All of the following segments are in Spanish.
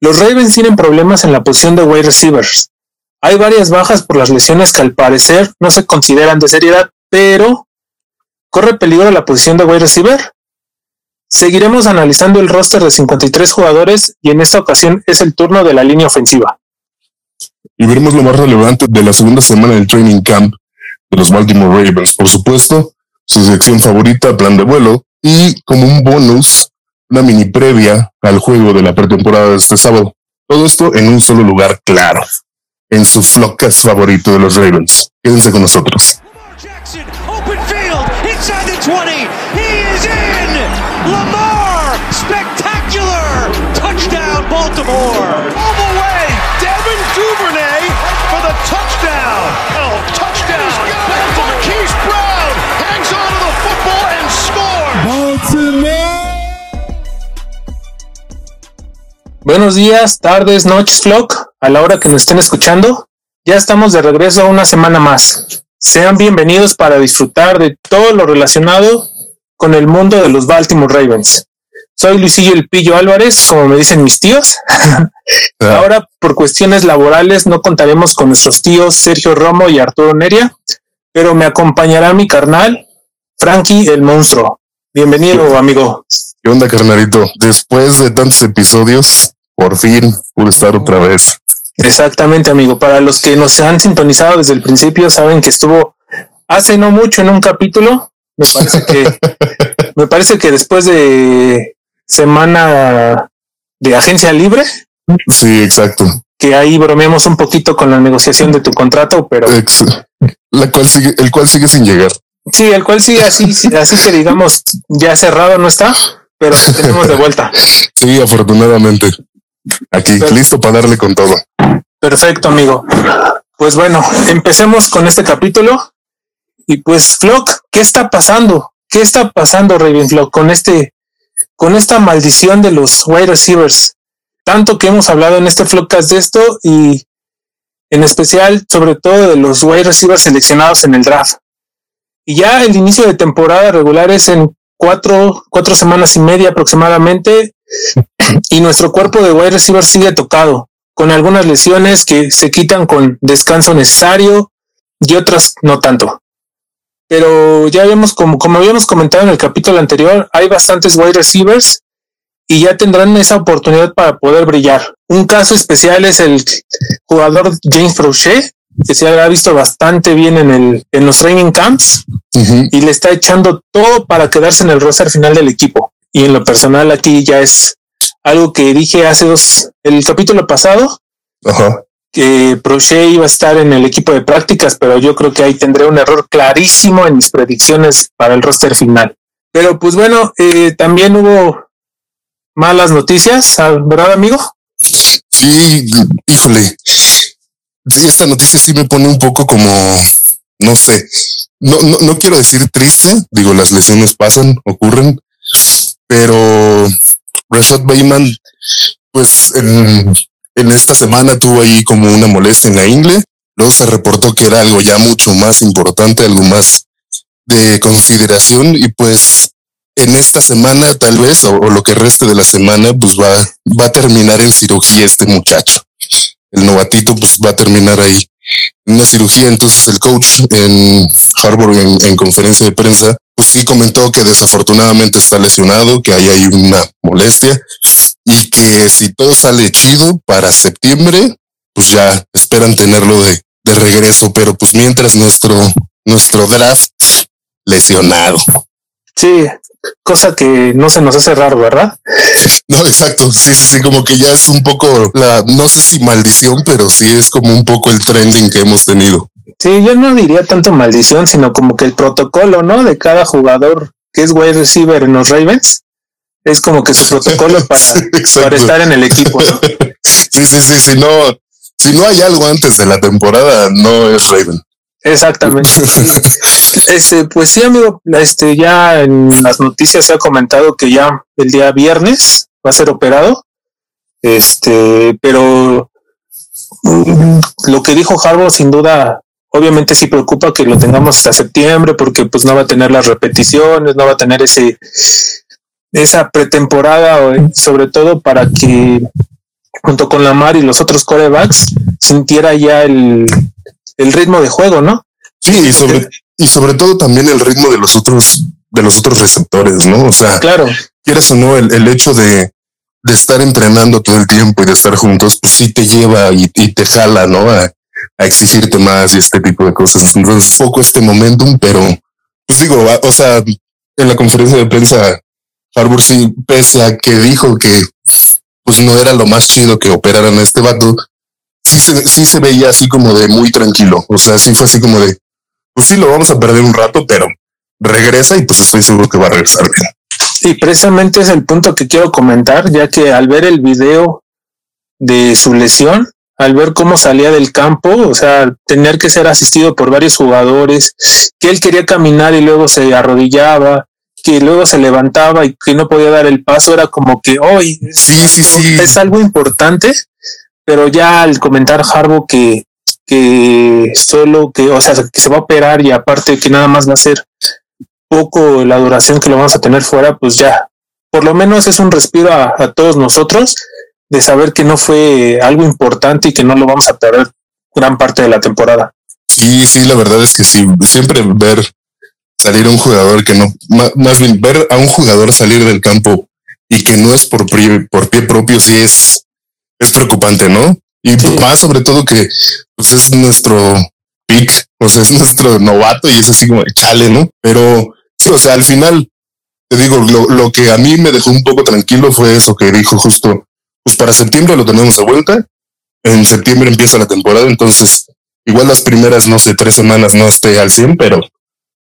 Los Ravens tienen problemas en la posición de wide receivers. Hay varias bajas por las lesiones que al parecer no se consideran de seriedad, pero ¿corre peligro la posición de wide receiver? Seguiremos analizando el roster de 53 jugadores y en esta ocasión es el turno de la línea ofensiva. Y veremos lo más relevante de la segunda semana del training camp de los Baltimore Ravens. Por supuesto, su sección favorita, plan de vuelo, y como un bonus, una mini previa al juego de la pretemporada de este sábado. Todo esto en un solo lugar claro, en su flockcast favorito de los Ravens. Quédense con nosotros. Baltimore. Buenos días, tardes, noches, Flock, a la hora que nos estén escuchando. Ya estamos de regreso una semana más. Sean bienvenidos para disfrutar de todo lo relacionado con el mundo de los Baltimore Ravens. Soy Luisillo El Pillo Álvarez, como me dicen mis tíos. Ahora, por cuestiones laborales, no contaremos con nuestros tíos Sergio Romo y Arturo Neria, pero me acompañará mi carnal, Frankie el Monstruo. Bienvenido, amigo. ¿Qué onda, carnalito? Después de tantos episodios, por fin pude estar otra vez. Exactamente, amigo. Para los que nos han sintonizado desde el principio, saben que estuvo hace no mucho en un capítulo. Me parece que, me parece que después de semana de agencia libre. Sí, exacto. Que ahí bromeamos un poquito con la negociación de tu contrato, pero la cual sigue, el cual sigue sin llegar. Sí, el cual sigue así, así que digamos ya cerrado no está pero tenemos de vuelta. Sí, afortunadamente. Aquí, listo para darle con todo. Perfecto, amigo. Pues bueno, empecemos con este capítulo. Y pues, Flock, ¿qué está pasando? ¿Qué está pasando, Raven Flock, con este, con esta maldición de los wide receivers? Tanto que hemos hablado en este Flockcast de esto y en especial, sobre todo, de los wide receivers seleccionados en el draft. Y ya el inicio de temporada regular es en cuatro, cuatro semanas y media aproximadamente y nuestro cuerpo de wide receiver sigue tocado con algunas lesiones que se quitan con descanso necesario y otras no tanto. Pero ya habíamos, como, como habíamos comentado en el capítulo anterior, hay bastantes wide receivers y ya tendrán esa oportunidad para poder brillar. Un caso especial es el jugador James Prochet, que se ha visto bastante bien en, el, en los training camps y le está echando todo para quedarse en el roster final del equipo. Y en lo personal aquí ya es algo que dije hace dos, el capítulo pasado, que Proche iba a estar en el equipo de prácticas, pero yo creo que ahí tendré un error clarísimo en mis predicciones para el roster final. Pero pues bueno, eh, también hubo malas noticias, ¿verdad, amigo? Sí, híjole esta noticia sí me pone un poco como, no sé, no, no, no quiero decir triste, digo, las lesiones pasan, ocurren, pero Rashad Bayman, pues en, en esta semana tuvo ahí como una molestia en la ingle, luego se reportó que era algo ya mucho más importante, algo más de consideración. Y pues en esta semana tal vez o, o, lo que reste de la semana pues va, va a terminar en cirugía este muchacho. El novatito pues va a terminar ahí una cirugía. Entonces el coach en Harvard en, conferencia de prensa, pues sí comentó que desafortunadamente está lesionado, que ahí hay una molestia y que si todo sale chido para septiembre, pues ya esperan tenerlo de, de regreso. Pero pues mientras nuestro, nuestro draft lesionado. Sí, cosa que no se nos hace raro, ¿verdad? No, exacto. Sí, sí, sí, como que ya es un poco la, no sé si maldición, pero sí es como un poco el trending que hemos tenido. Sí, yo no diría tanto maldición, sino como que el protocolo, ¿no? De cada jugador que es wide receiver en los Ravens es como que su protocolo para, para estar en el equipo. ¿no? sí, sí, sí, si no, si no hay algo antes de la temporada, no es Raven. Exactamente. este, pues sí, amigo, este, ya en las noticias se ha comentado que ya el día viernes va a ser operado. Este, pero mm, lo que dijo Harbour sin duda, obviamente sí preocupa que lo tengamos hasta septiembre porque pues no va a tener las repeticiones, no va a tener ese, esa pretemporada, sobre todo para que junto con Lamar y los otros corebacks, sintiera ya el, el ritmo de juego, ¿no? Sí, y sobre, y sobre todo también el ritmo de los otros, de los otros receptores, ¿no? O sea, claro. quieras o no, el, el hecho de, de estar entrenando todo el tiempo y de estar juntos, pues sí te lleva y, y te jala, ¿no? A, a, exigirte más y este tipo de cosas. Entonces, poco este momentum, pero pues digo, o sea, en la conferencia de prensa, Harbour sí, pese a que dijo que pues no era lo más chido que operaran a este vato, sí se, sí se veía así como de muy tranquilo. O sea, sí fue así como de, pues sí, lo vamos a perder un rato, pero regresa y pues estoy seguro que va a regresar bien. Y precisamente es el punto que quiero comentar, ya que al ver el video de su lesión, al ver cómo salía del campo, o sea, tener que ser asistido por varios jugadores, que él quería caminar y luego se arrodillaba, que luego se levantaba y que no podía dar el paso, era como que hoy sí, sí, sí. es algo importante, pero ya al comentar Harbo que, que solo que, o sea, que se va a operar y aparte que nada más va a ser poco la duración que lo vamos a tener fuera, pues ya, por lo menos es un respiro a, todos nosotros de saber que no fue algo importante y que no lo vamos a perder gran parte de la temporada. Sí, sí, la verdad es que sí, siempre ver salir a un jugador que no, más bien ver a un jugador salir del campo y que no es por pie, por pie propio, sí es, es preocupante, ¿no? Y sí. más sobre todo que pues es nuestro pick, o sea, es nuestro novato y es así como chale, ¿no? Pero sí, o sea, al final, te digo, lo, lo que a mí me dejó un poco tranquilo fue eso que dijo justo, pues para septiembre lo tenemos de vuelta, en septiembre empieza la temporada, entonces igual las primeras, no sé, tres semanas no esté al 100, pero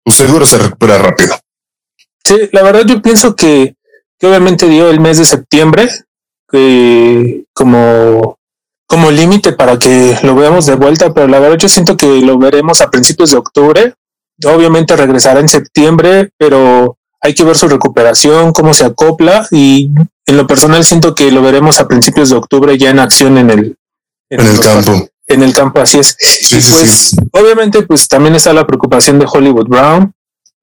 pues seguro se recupera rápido. Sí, la verdad yo pienso que, que obviamente dio el mes de septiembre que como como límite para que lo veamos de vuelta, pero la verdad yo siento que lo veremos a principios de octubre. Obviamente regresará en septiembre, pero hay que ver su recuperación, cómo se acopla y en lo personal siento que lo veremos a principios de octubre ya en acción en el, en, en el, campo. En el campo, así es. Sí, y sí, pues sí. obviamente pues también está la preocupación de Hollywood Brown,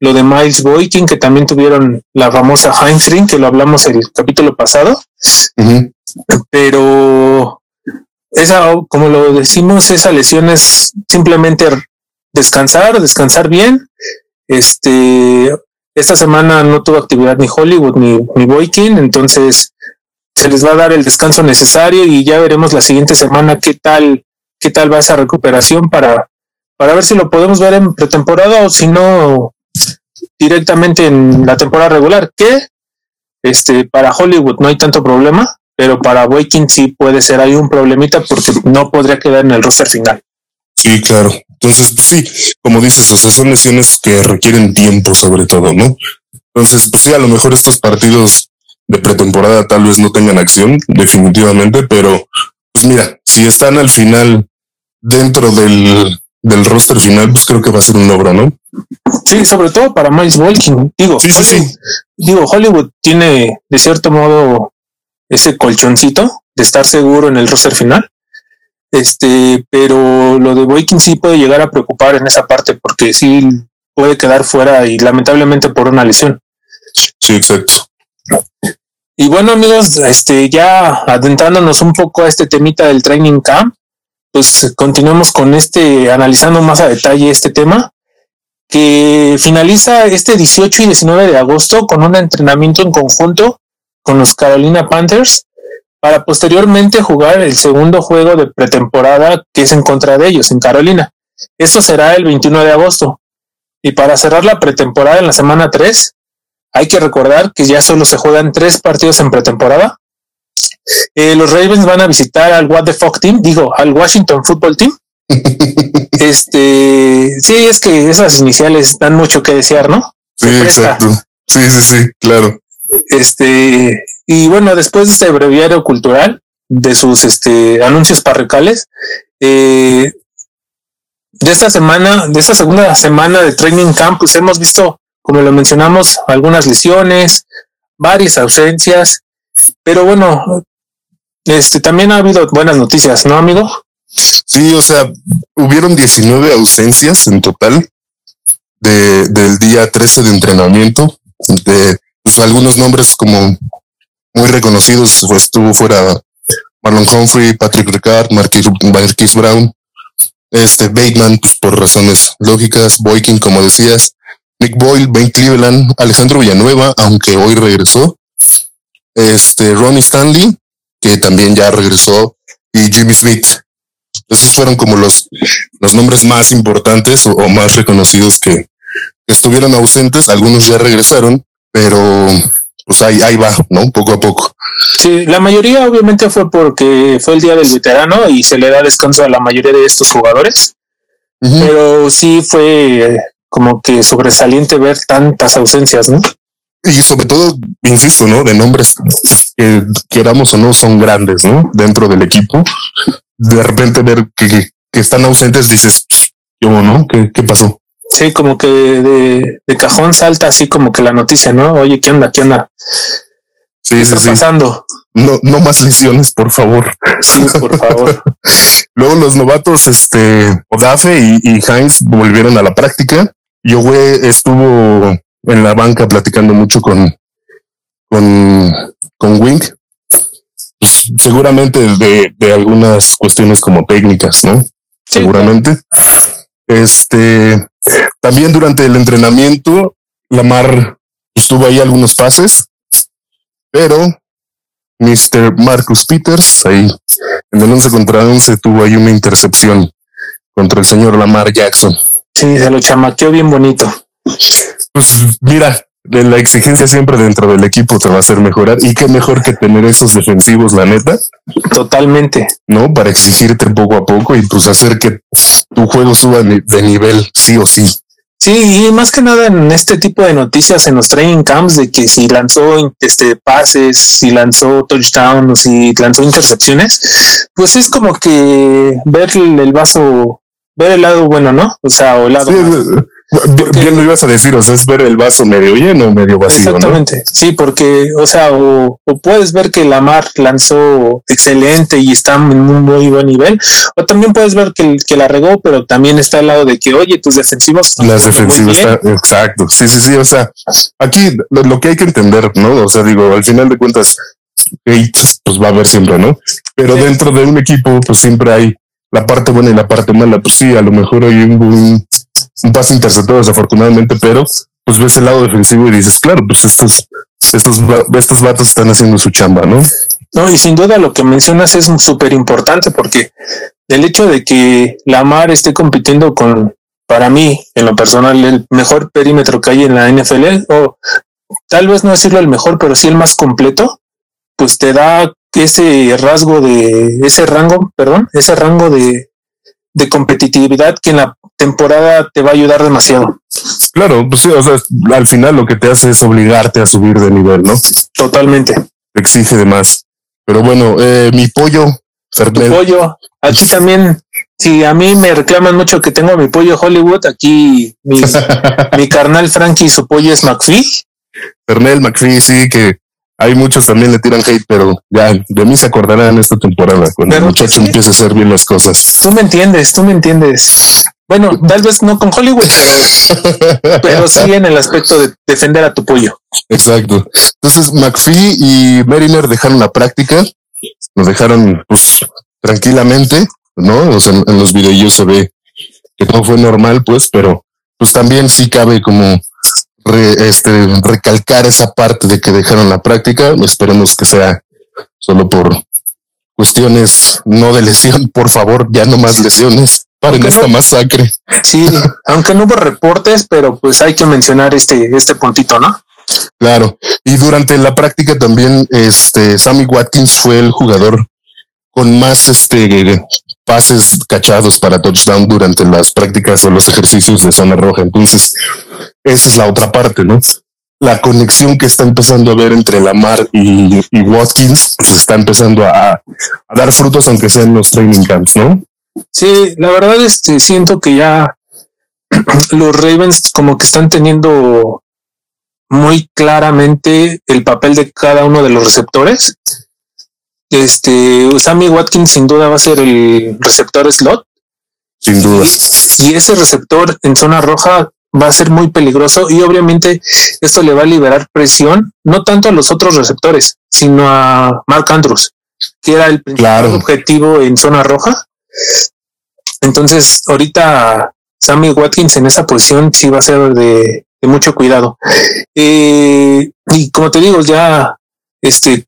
lo de Miles Boykin, que también tuvieron la famosa hamstring, que lo hablamos el capítulo pasado. Uh -huh. Pero esa, como lo decimos, esa lesión es simplemente descansar, descansar bien. Este, esta semana no tuvo actividad ni Hollywood ni, ni Boykin, entonces se les va a dar el descanso necesario y ya veremos la siguiente semana qué tal, qué tal va esa recuperación para, para ver si lo podemos ver en pretemporada o si no directamente en la temporada regular, que este para Hollywood no hay tanto problema, pero para Boykin sí puede ser ahí un problemita porque no podría quedar en el roster final. Sí, claro. Entonces, pues sí, como dices, o sea, son lesiones que requieren tiempo sobre todo, ¿no? Entonces, pues sí, a lo mejor estos partidos de pretemporada tal vez no tengan acción, definitivamente, pero pues mira, si están al final dentro del, del roster final, pues creo que va a ser un logro, ¿no? Sí, sobre todo para Miles Boykin. Digo, sí, sí, Hollywood, sí. digo, Hollywood tiene de cierto modo ese colchoncito de estar seguro en el roster final. Este, pero lo de Boykin sí puede llegar a preocupar en esa parte porque sí puede quedar fuera y lamentablemente por una lesión. Sí, exacto. Y bueno, amigos, este, ya adentrándonos un poco a este temita del training camp, pues continuamos con este, analizando más a detalle este tema, que finaliza este 18 y 19 de agosto con un entrenamiento en conjunto con los Carolina Panthers para posteriormente jugar el segundo juego de pretemporada que es en contra de ellos, en Carolina. Esto será el 21 de agosto. Y para cerrar la pretemporada en la semana 3, hay que recordar que ya solo se juegan tres partidos en pretemporada. Eh, los Ravens van a visitar al What the Fuck Team, digo, al Washington Football Team. este, sí, es que esas iniciales dan mucho que desear, ¿no? Sí, exacto. Sí, sí, sí, claro. Este, y bueno, después de este breviario cultural de sus este, anuncios parroquiales, eh, de esta semana, de esta segunda semana de Training Camp, pues hemos visto, como lo mencionamos, algunas lesiones, varias ausencias, pero bueno, este también ha habido buenas noticias, ¿no, amigo? Sí, o sea, hubieron 19 ausencias en total de, del día 13 de entrenamiento. De pues, algunos nombres como muy reconocidos, pues estuvo fuera Marlon Humphrey, Patrick Ricard, Marquis, Brown, este Bateman, pues, por razones lógicas, Boykin, como decías, Nick Boyle, Ben Cleveland, Alejandro Villanueva, aunque hoy regresó, este Ronnie Stanley, que también ya regresó, y Jimmy Smith. Esos fueron como los, los nombres más importantes o, más reconocidos que, estuvieron ausentes. Algunos ya regresaron, pero pues ahí, ahí va, ¿no? Poco a poco. Sí, la mayoría obviamente fue porque fue el día del veterano y se le da descanso a la mayoría de estos jugadores. Pero sí fue como que sobresaliente ver tantas ausencias, ¿no? Y sobre todo, insisto, ¿no? De nombres que queramos o no son grandes, ¿no? Dentro del equipo. De repente ver que, están ausentes, dices, ¿cómo no? ¿Qué, ¿Qué pasó? Sí, como que de, de, cajón salta así como que la noticia, ¿no? Oye, ¿qué onda? ¿Qué onda? Sí, sí, sí. pasando? No, no más lesiones, por favor. Sí, por favor. Luego los novatos, este, Odafe y, y Heinz volvieron a la práctica. Yogue estuvo en la banca platicando mucho con, con, con Wink. Pues, seguramente de, de, algunas cuestiones como técnicas, ¿no? seguramente. Este, también durante el entrenamiento, Lamar estuvo ahí algunos pases, pero Mr. Marcus Peters, ahí en el 11 contra 11, tuvo ahí una intercepción contra el señor Lamar Jackson. Sí, se lo chamaqueó bien bonito. Pues mira, de la exigencia siempre dentro del equipo te va a hacer mejorar y qué mejor que tener esos defensivos, la neta. Totalmente. ¿No? Para exigirte poco a poco y pues hacer que tu juego suba de nivel, sí o sí. Sí, y más que nada en este tipo de noticias se nos traen camps de que si lanzó este pases, si lanzó touchdowns, si lanzó intercepciones, pues es como que ver el vaso, ver el lado bueno, ¿no? O sea, o el lado Bien lo ibas a decir, o sea, es ver el vaso medio lleno medio vacío. Exactamente, sí, porque, o sea, o, puedes ver que la Mar lanzó excelente y está en un muy buen nivel, o también puedes ver que, que la regó, pero también está al lado de que, oye, tus defensivos. Las defensivas, exacto, sí, sí, sí, o sea, aquí lo, que hay que entender, ¿no? O sea, digo, al final de cuentas, pues va a haber siempre, ¿no? Pero dentro de un equipo, pues siempre hay la parte buena y la parte mala. Pues sí, a lo mejor hay un un pase interceptado desafortunadamente, pero pues ves el lado defensivo y dices, claro, pues estos, estos, estos vatos están haciendo su chamba, ¿no? No, y sin duda lo que mencionas es súper importante porque el hecho de que la Mar esté compitiendo con, para mí, en lo personal, el mejor perímetro que hay en la NFL, o tal vez no decirlo el mejor, pero sí el más completo, pues te da ese rasgo de, ese rango, perdón, ese rango de, de competitividad que en la temporada te va a ayudar demasiado. Claro, pues sí, o sea, al final lo que te hace es obligarte a subir de nivel, ¿no? Totalmente. exige de más. Pero bueno, eh, mi pollo, Mi pollo, aquí también, si a mí me reclaman mucho que tengo mi pollo Hollywood, aquí mi, mi carnal Frankie, su pollo es McPhee. Fernel McPhee, sí, que hay muchos también le tiran hate, pero ya de mí se acordarán esta temporada cuando el muchacho empiece a hacer bien las cosas. Tú me entiendes, tú me entiendes. Bueno, tal vez no con Hollywood, pero, sí en el aspecto de defender a tu pollo. Exacto. Entonces McPhee y Mariner dejaron la práctica, nos dejaron pues tranquilamente, ¿no? O sea, en, los videos se ve que todo fue normal, pues, pero pues también sí cabe como este, recalcar esa parte de que dejaron la práctica. Esperemos que sea solo por cuestiones no de lesión, por favor, ya no más lesiones para esta masacre. Sí, aunque no hubo reportes, pero pues hay que mencionar este, este puntito, ¿no? Claro. Y durante la práctica también, este, Sammy Watkins fue el jugador con más este pases cachados para touchdown durante las prácticas o los ejercicios de zona roja. Entonces, esa es la otra parte, ¿no? La conexión que está empezando a ver entre Lamar y, y Watkins pues está empezando a, a, dar frutos, aunque sean los training camps, ¿no? Sí, la verdad, este, siento que ya los Ravens como que están teniendo muy claramente el papel de cada uno de los receptores. Este, Sammy Watkins sin duda va a ser el receptor slot. Sin duda. Y, ese receptor en zona roja va a ser muy peligroso y obviamente esto le va a liberar presión, no tanto a los otros receptores, sino a Mark Andrews. que era el principal objetivo en zona roja. Entonces, ahorita Sammy Watkins en esa posición sí va a ser de, mucho cuidado. Eh, y como te digo, ya este,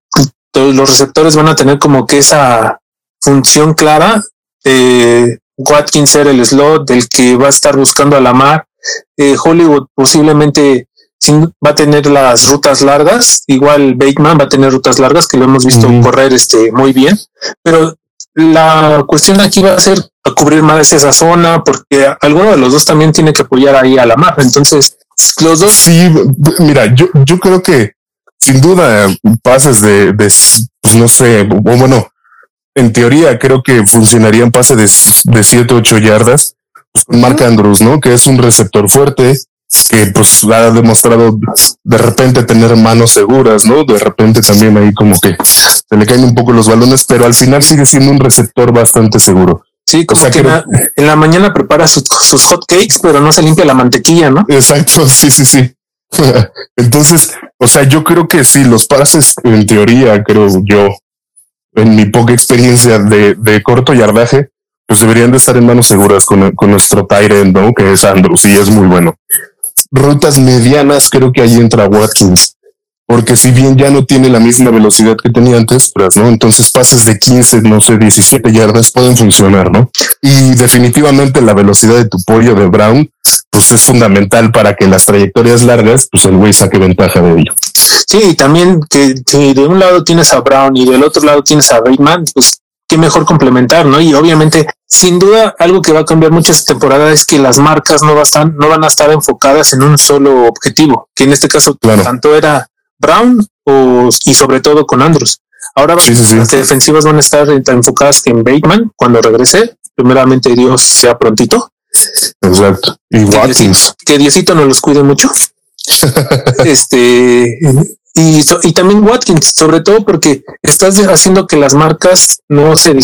todos los receptores van a tener como que esa función clara. Eh, Watkins ser el slot del que va a estar buscando a la mar. Eh, Hollywood posiblemente va a tener las rutas largas. Igual Bateman va a tener rutas largas que lo hemos visto correr este muy bien. Pero la cuestión aquí va a ser a cubrir más esa zona porque alguno de los dos también tiene que apoyar ahí a la mar. Entonces, los dos. Sí, mira, yo, yo creo que sin duda pases de, de pues no sé, bueno, en teoría creo que funcionaría en pase de, de 7, 8 yardas pues, con Mark Andrews, ¿no? Que es un receptor fuerte, que pues ha demostrado de repente tener manos seguras, ¿no? De repente también ahí como que se le caen un poco los balones, pero al final sigue siendo un receptor bastante seguro. Sí, como que, en la mañana prepara sus, sus hot cakes, pero no se limpia la mantequilla, ¿no? Exacto, sí, sí, sí. Entonces, o sea, yo creo que sí, los pases, en teoría, creo yo, en mi poca experiencia de, de corto yardaje, pues deberían de estar en manos seguras con, con nuestro Tyrant, ¿no? Que es Andrews y es muy bueno. Rutas medianas, creo que ahí entra Watkins, porque si bien ya no tiene la misma velocidad que tenía antes, pues, ¿no? Entonces pases de 15, no sé, 17 yardas pueden funcionar, ¿no? Y definitivamente la velocidad de tu pollo de Brown, pues es fundamental para que las trayectorias largas, pues el güey saque ventaja de ello. Sí, también que si de un lado tienes a Brown y del otro lado tienes a Bateman, pues qué mejor complementar, ¿no? Y obviamente, sin duda, algo que va a cambiar mucho esta temporada es que las marcas no, van, no van a estar enfocadas en un solo objetivo, que en este caso tanto era Brown o, y sobre todo con Andrews. Ahora las defensivas van a estar enfocadas en Bateman cuando regrese. Primeramente, Dios sea prontito. Exacto. Y Watkins. Que Diosito no los cuide mucho. este y, y también Watkins, sobre todo porque estás haciendo que las marcas no se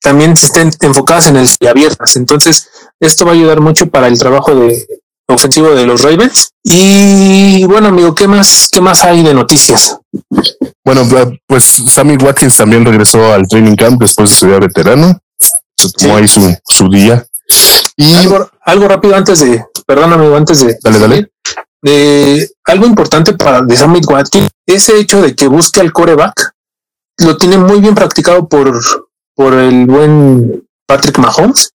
también estén enfocadas en el y abiertas. Entonces, esto va a ayudar mucho para el trabajo de ofensivo de los Ravens. Y bueno, amigo, ¿qué más, qué más hay de noticias? Bueno, pues Sammy Watkins también regresó al training camp después de ser veterano. Se tomó ahí su, su día. Y algo, algo rápido antes de, perdóname, antes de. Dale, dale eh, algo importante para de Sammy Watkins, ese hecho de que busque al coreback, lo tiene muy bien practicado por, por el buen Patrick Mahomes.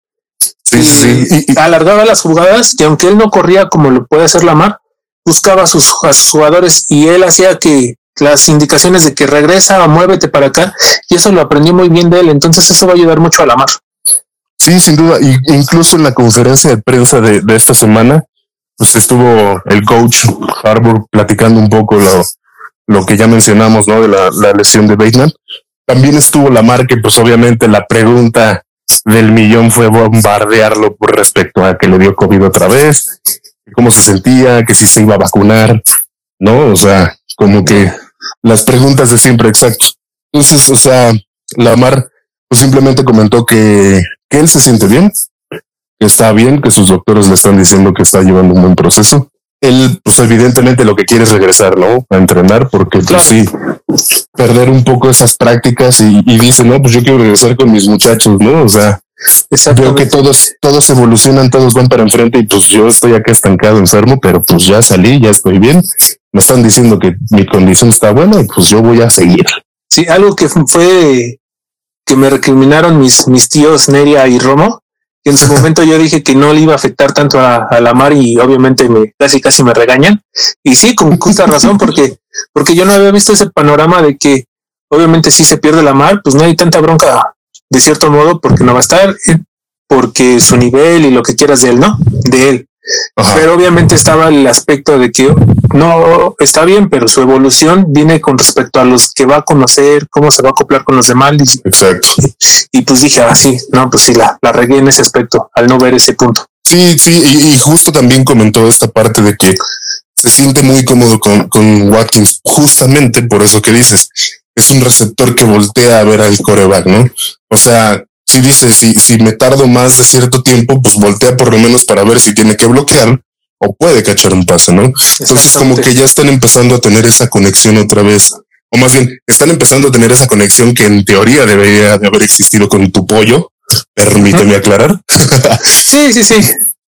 Sí, y, alargaba las jugadas y aunque él no corría como lo puede hacer Lamar, buscaba a sus, jugadores y él hacía que las indicaciones de que regresa, muévete para acá, y eso lo aprendió muy bien de él. Entonces, eso va a ayudar mucho a Lamar. Sí, sin duda. Y incluso en la conferencia de prensa de, de esta semana, pues estuvo el coach Harbour platicando un poco lo, lo que ya mencionamos, ¿no? De la, la lesión de Bateman. También estuvo la marca, pues obviamente la pregunta del millón fue bombardearlo por respecto a que le dio COVID otra vez, cómo se sentía, que si se iba a vacunar, ¿no? O sea, como que las preguntas de siempre exactos. Entonces, o sea, Lamar pues simplemente comentó que, que él se siente bien, está bien, que sus doctores le están diciendo que está llevando un buen proceso. Él, pues evidentemente lo que quiere es regresar, ¿no? A entrenar, porque pues sí, perder un poco esas prácticas y, dice, no, pues yo quiero regresar con mis muchachos, ¿no? O sea, veo que todos, todos evolucionan, todos van para enfrente y pues yo estoy acá estancado, enfermo, pero pues ya salí, ya estoy bien. Me están diciendo que mi condición está buena y pues yo voy a seguir. Sí, algo que fue que me recriminaron mis, mis tíos Neria y Romo en su momento yo dije que no le iba a afectar tanto a, la mar y obviamente me casi casi me regañan. Y sí, con justa razón, porque, porque yo no había visto ese panorama de que obviamente si se pierde la mar, pues no hay tanta bronca de cierto modo porque no va a estar, eh, porque su nivel y lo que quieras de él, ¿no? De él. Pero obviamente estaba el aspecto de que no está bien, pero su evolución viene con respecto a los que va a conocer, cómo se va a acoplar con los demás. Exacto. Y, pues dije, ah, sí, no, pues sí, la, la regué en ese aspecto al no ver ese punto. Sí, sí, y, justo también comentó esta parte de que se siente muy cómodo con, con Watkins, justamente por eso que dices, es un receptor que voltea a ver al coreback, ¿no? O sea, si dice, si, si me tardo más de cierto tiempo, pues voltea por lo menos para ver si tiene que bloquear o puede cachar un pase, ¿no? Entonces como que ya están empezando a tener esa conexión otra vez o más bien están empezando a tener esa conexión que en teoría debería de haber existido con tu pollo. Permíteme aclarar. sí, sí, sí.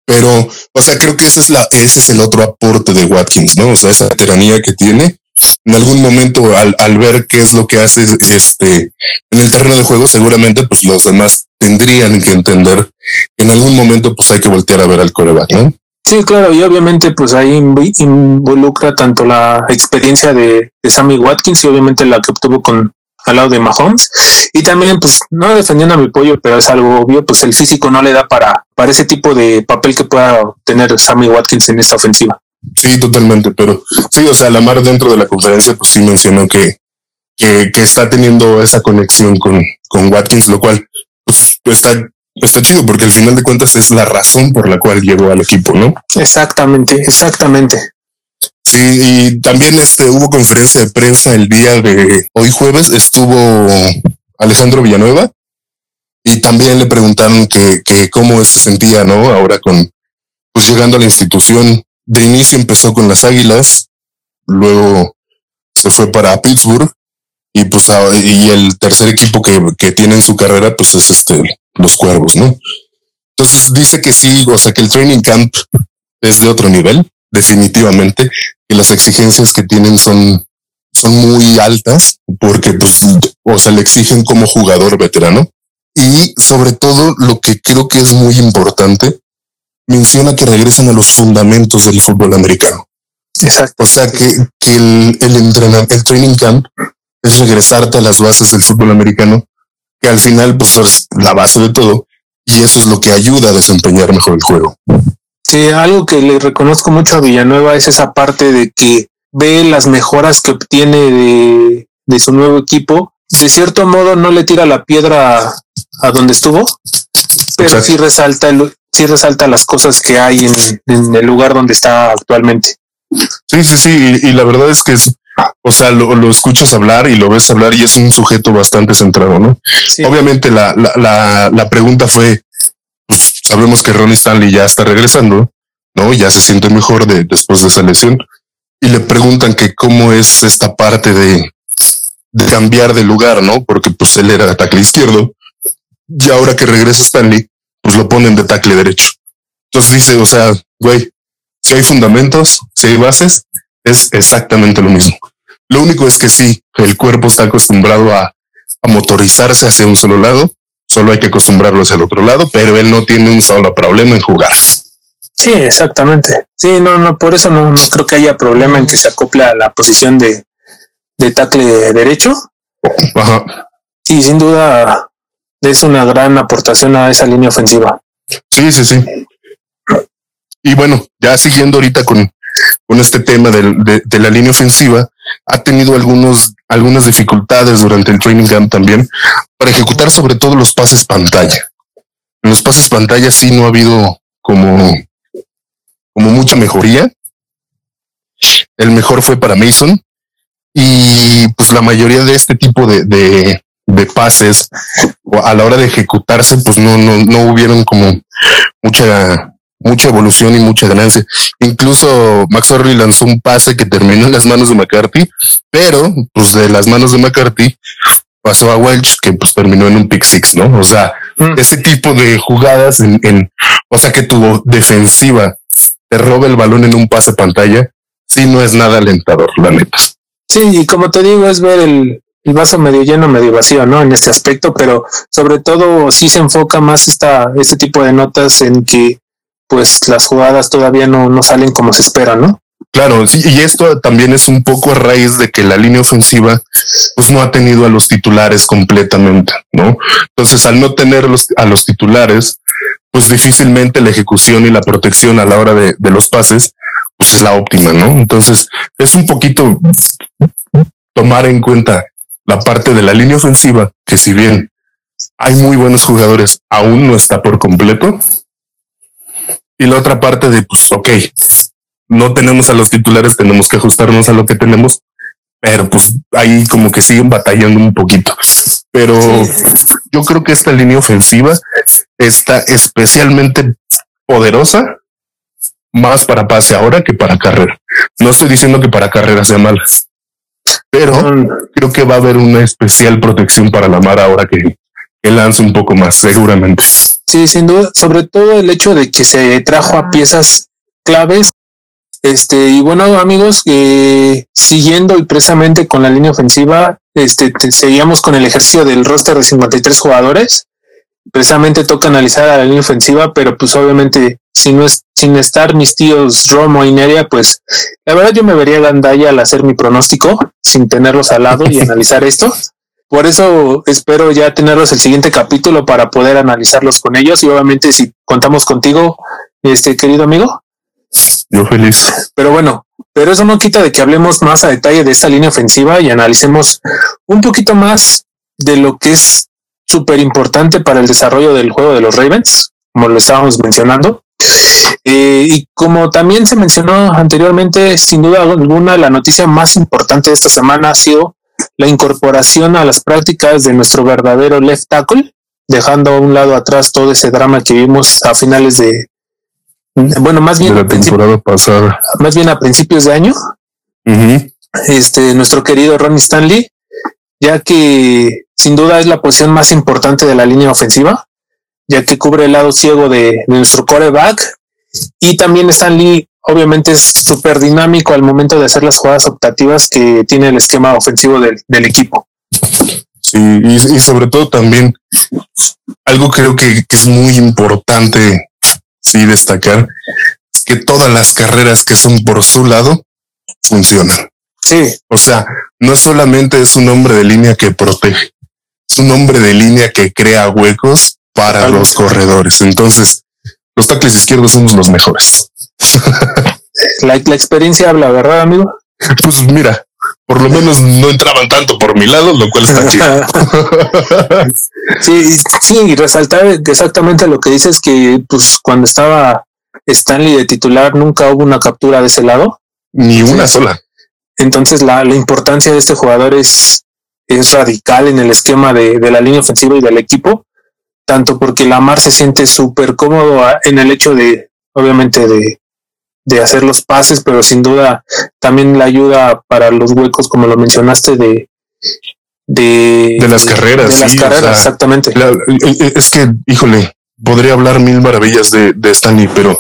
Pero, o sea, creo que ese es la, ese es el otro aporte de Watkins, ¿no? O sea, esa tiranía que tiene. En algún momento, al, al ver qué es lo que hace este en el terreno de juego, seguramente pues los demás tendrían que entender que en algún momento pues hay que voltear a ver al coreback, ¿no? Sí, claro, y obviamente pues ahí involucra tanto la experiencia de, de Sammy Watkins y obviamente la que obtuvo con al lado de Mahomes. Y también, pues, no defendiendo a mi pollo, pero es algo obvio, pues el físico no le da para, para ese tipo de papel que pueda tener Sammy Watkins en esta ofensiva. Sí, totalmente, pero sí, o sea, Lamar dentro de la conferencia, pues sí mencionó que, que, que está teniendo esa conexión con, con Watkins, lo cual pues, está, está chido porque al final de cuentas es la razón por la cual llegó al equipo, ¿no? Exactamente, exactamente. Sí, y también este hubo conferencia de prensa el día de hoy jueves, estuvo Alejandro Villanueva y también le preguntaron que, que cómo se sentía, ¿no? Ahora con, pues llegando a la institución, de inicio empezó con las Águilas, luego se fue para Pittsburgh y pues y el tercer equipo que, que tiene en su carrera pues es este los Cuervos, ¿no? Entonces dice que sí, o sea que el training camp es de otro nivel, definitivamente, que las exigencias que tienen son, son muy altas porque, pues, o sea, le exigen como jugador veterano. Y sobre todo, lo que creo que es muy importante, menciona que regresan a los fundamentos del fútbol americano. Exacto. O sea, que, que el, el entrenamiento, el training camp es regresarte a las bases del fútbol americano, que al final, pues, es la base de todo. Y eso es lo que ayuda a desempeñar mejor el juego. Sí, algo que le reconozco mucho a Villanueva es esa parte de que ve las mejoras que obtiene de, de su nuevo equipo. De cierto modo no le tira la piedra a, donde estuvo, pero sí resalta, sí resalta las cosas que hay en, el lugar donde está actualmente. Sí, sí, sí, y, la verdad es que es, o sea, lo, lo, escuchas hablar y lo ves hablar y es un sujeto bastante centrado, ¿no? Obviamente la, la, la, la pregunta fue, sabemos que Ronnie Stanley ya está regresando, ¿no? Ya se siente mejor de, después de esa lesión. Y le preguntan que cómo es esta parte de, de cambiar de lugar, ¿no? Porque pues él era tackle izquierdo. Y ahora que regresa Stanley, pues lo ponen de tackle derecho. Entonces dice, o sea, güey, si hay fundamentos, si hay bases, es exactamente lo mismo. Lo único es que sí, el cuerpo está acostumbrado a, a motorizarse hacia un solo lado Solo hay que acostumbrarlo hacia el otro lado, pero él no tiene un solo problema en jugar. Sí, exactamente. Sí, no, no, por eso no, creo que haya problema en que se acople a la posición de, de tackle derecho. Ajá. Y sin duda es una gran aportación a esa línea ofensiva. Sí, sí, sí. Y bueno, ya siguiendo ahorita con, con este tema de, de, la línea ofensiva, ha tenido algunos, algunas dificultades durante el training camp también para ejecutar sobre todo los pases pantalla. En los pases pantalla sí no ha habido como, como mucha mejoría. El mejor fue para Mason y pues la mayoría de este tipo de, de, de pases a la hora de ejecutarse pues no, no, no hubieron como mucha mucha evolución y mucha ganancia. Incluso Max Orley lanzó un pase que terminó en las manos de McCarthy, pero pues de las manos de McCarthy pasó a Welch que pues terminó en un pick six, ¿no? O sea, mm. ese tipo de jugadas en, en, o sea, que tu defensiva te robe el balón en un pase pantalla, sí no es nada alentador, la neta. Sí, y como te digo, es ver el, el vaso medio lleno, medio vacío, ¿no? En este aspecto, pero sobre todo sí se enfoca más esta, este tipo de notas en que pues las jugadas todavía no, no salen como se espera, ¿no? Claro, sí, y esto también es un poco a raíz de que la línea ofensiva pues no ha tenido a los titulares completamente, ¿no? Entonces, al no tener los, a los titulares, pues difícilmente la ejecución y la protección a la hora de, de los pases, pues es la óptima, ¿no? Entonces, es un poquito tomar en cuenta la parte de la línea ofensiva, que si bien hay muy buenos jugadores, aún no está por completo, y la otra parte de, pues, ok, no tenemos a los titulares, tenemos que ajustarnos a lo que tenemos, pero pues ahí como que siguen batallando un poquito. Pero yo creo que esta línea ofensiva está especialmente poderosa, más para pase ahora que para carrera. No estoy diciendo que para carrera sea mal. Pero creo que va a haber una especial protección para la mar ahora que, que lance un poco más, seguramente. Sí, sin duda, sobre todo el hecho de que se trajo a piezas claves. Este, y bueno, amigos, eh, siguiendo y precisamente con la línea ofensiva, este, seguíamos con el ejercicio del roster de 53 jugadores. Precisamente toca analizar a la línea ofensiva, pero pues obviamente si no es, sin estar mis tíos Romo y Neria, pues la verdad yo me vería gandalla al hacer mi pronóstico sin tenerlos al lado y analizar esto. Por eso espero ya tenerlos el siguiente capítulo para poder analizarlos con ellos y obviamente si contamos contigo, este querido amigo. Yo feliz. Pero bueno, pero eso no quita de que hablemos más a detalle de esta línea ofensiva y analicemos un poquito más de lo que es súper importante para el desarrollo del juego de los Ravens, como lo estábamos mencionando. Eh, y como también se mencionó anteriormente, sin duda alguna, la noticia más importante de esta semana ha sido la incorporación a las prácticas de nuestro verdadero left tackle, dejando a un lado atrás todo ese drama que vimos a finales de, bueno, más bien la temporada pasada, más bien a principios de año. Este, nuestro querido Ronnie Stanley, ya que sin duda es la posición más importante de la línea ofensiva, ya que cubre el lado ciego de, nuestro coreback. Y también Stanley, obviamente, es súper dinámico al momento de hacer las jugadas optativas que tiene el esquema ofensivo del, equipo. Sí, y, sobre todo también algo creo que, que es muy importante sí destacar es que todas las carreras que son por su lado funcionan. Sí. O sea, no solamente es un hombre de línea que protege, es un hombre de línea que crea huecos para los corredores. Entonces, los tackles izquierdos somos los mejores. la, la experiencia habla, ¿verdad, amigo? Pues mira, por lo menos no entraban tanto por mi lado, lo cual está chido. sí, sí, y resaltar exactamente lo que dices que pues cuando estaba Stanley de titular nunca hubo una captura de ese lado. Ni una sola. Entonces la, la, importancia de este jugador es, es radical en el esquema de, de la línea ofensiva y del equipo, tanto porque Lamar se siente súper cómodo en el hecho de, obviamente, de, de hacer los pases, pero sin duda también la ayuda para los huecos, como lo mencionaste, de de, de las carreras. De las carreras, exactamente. es que, híjole, podría hablar mil maravillas de, de Stanley, pero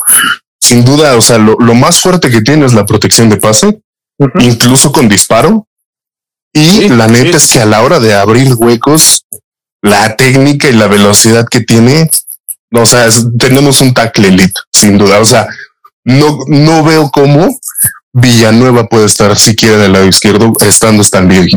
sin duda, o sea, lo, más fuerte que tiene es la protección de pase, incluso con disparo. Y la neta es que a la hora de abrir huecos, la técnica y la velocidad que tiene, o sea, tenemos un tackle elite, sin duda. O sea, no, no veo cómo Villanueva puede estar siquiera del lado izquierdo estando Stanley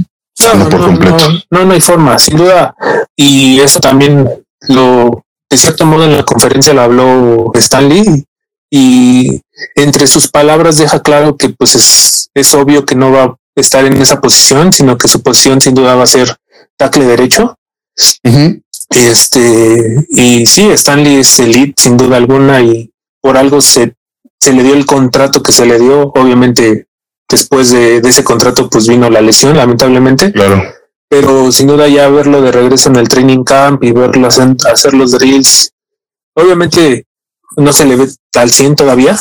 no, por completo. No, no, hay forma, sin duda. Y eso también lo, de cierto modo, en la conferencia lo habló Stanley y entre sus palabras deja claro que pues es, es obvio que no va estar en esa posición, sino que su posición sin duda va a ser tackle derecho. Este, y sí, Stanley es elite sin duda alguna y por algo se se le dio el contrato que se le dio. Obviamente, después de, ese contrato, pues vino la lesión, lamentablemente. Claro. Pero sin duda ya verlo de regreso en el training camp y verlo hacer los drills, obviamente no se le ve al 100 todavía.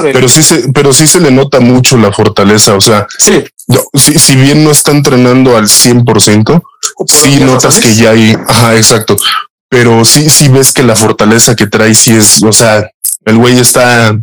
Pero sí se, pero sí se le nota mucho la fortaleza. O sea, sí. si, si bien no está entrenando al 100%, sí notas que ya hay, ajá, exacto. Pero sí, sí ves que la fortaleza que trae sí es, o sea, el güey está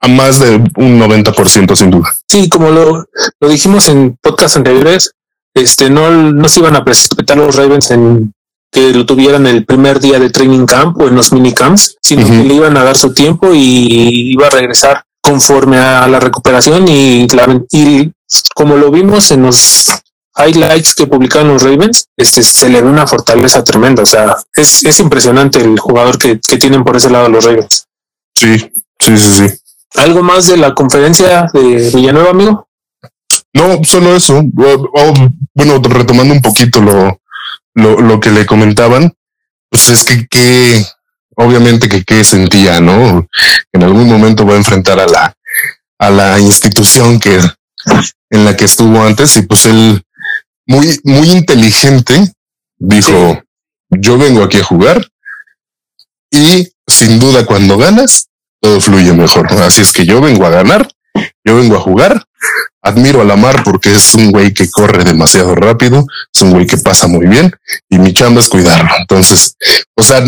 a más de un 90% sin duda. Sí, como lo, lo dijimos en podcast anteriores, este no, no se iban a precipitar los Ravens en que lo tuvieran el primer día de training camp o en los minicamps, sino que le iban a dar su tiempo y iba a regresar conforme a la recuperación y, y como lo vimos en los highlights que publicaron los Ravens, este se le ve una fortaleza tremenda. O sea, es, es impresionante el jugador que, que tienen por ese lado los Ravens. Sí, sí, sí, sí. ¿Algo más de la conferencia de Villanueva, amigo? No, solo eso. Bueno, retomando un poquito lo, lo, lo que le comentaban, pues es que, que obviamente que qué sentía, ¿no? En algún momento va a enfrentar a la, a la institución que en la que estuvo antes y pues él muy, muy inteligente dijo, yo vengo aquí a jugar y sin duda cuando ganas, todo fluye mejor. Así es que yo vengo a ganar yo vengo a jugar, admiro a Lamar porque es un güey que corre demasiado rápido, es un güey que pasa muy bien y mi chamba es cuidarlo. Entonces, o sea,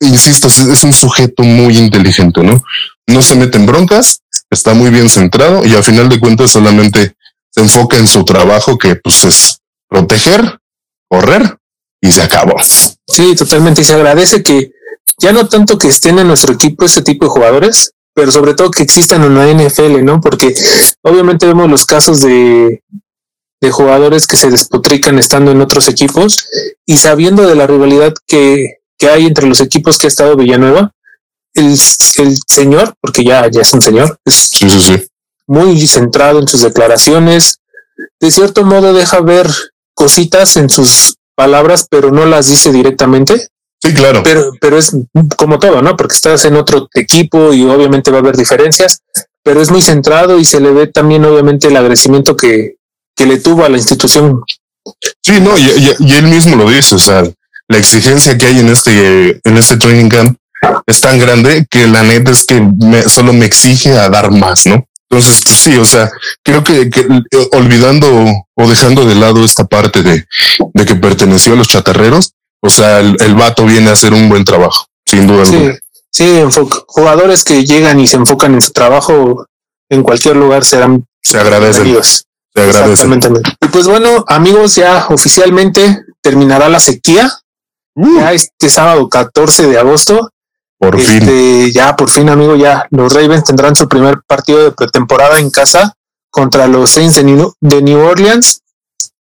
insisto, es un sujeto muy inteligente, ¿no? No se mete en broncas, está muy bien centrado y al final de cuentas solamente se enfoca en su trabajo que pues es proteger, correr y se acabó. Sí, totalmente. Y se agradece que ya no tanto que estén en nuestro equipo este tipo de jugadores, pero sobre todo que existan en la NFL, ¿no? Porque obviamente vemos los casos de, de jugadores que se despotrican estando en otros equipos y sabiendo de la rivalidad que, que hay entre los equipos que ha estado Villanueva, el, el señor, porque ya, ya es un señor, es muy centrado en sus declaraciones, de cierto modo deja ver cositas en sus palabras, pero no las dice directamente. Sí, claro. Pero, pero es como todo, ¿no? Porque estás en otro equipo y obviamente va a haber diferencias, pero es muy centrado y se le ve también obviamente el agradecimiento que, que le tuvo a la institución. Sí, no, y, y, él mismo lo dice, o sea, la exigencia que hay en este, en este training camp es tan grande que la neta es que solo me exige a dar más, ¿no? Entonces, sí, o sea, creo que, eh, olvidando o dejando de lado esta parte de, de que perteneció a los chatarreros, o sea, el, el, vato viene a hacer un buen trabajo, sin duda sí, alguna. Sí, jugadores que llegan y se enfocan en su trabajo en cualquier lugar serán se agradecen. Se agradecen. Y pues bueno, amigos, ya oficialmente terminará la sequía. Uh. Ya este sábado 14 de agosto por este, fin. Ya, por fin, amigo, ya los Ravens tendrán su primer partido de pretemporada en casa contra los Saints de New, Orleans.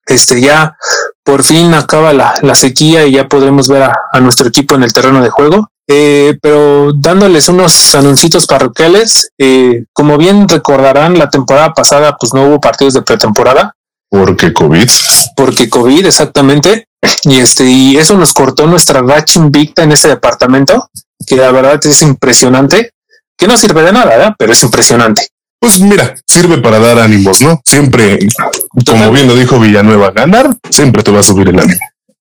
Este, ya por fin acaba la, la sequía y ya podremos ver a, nuestro equipo en el terreno de juego. Eh, pero dándoles unos anuncios parroquiales, eh, como bien recordarán, la temporada pasada pues no hubo partidos de pretemporada. Porque COVID. Porque COVID, exactamente. Y este, y eso nos cortó nuestra racha invicta en ese departamento que la verdad es impresionante, que no sirve de nada, pero es impresionante. Pues mira, sirve para dar ánimos, ¿no? Siempre, como bien lo dijo Villanueva, ganar siempre te va a subir el ánimo.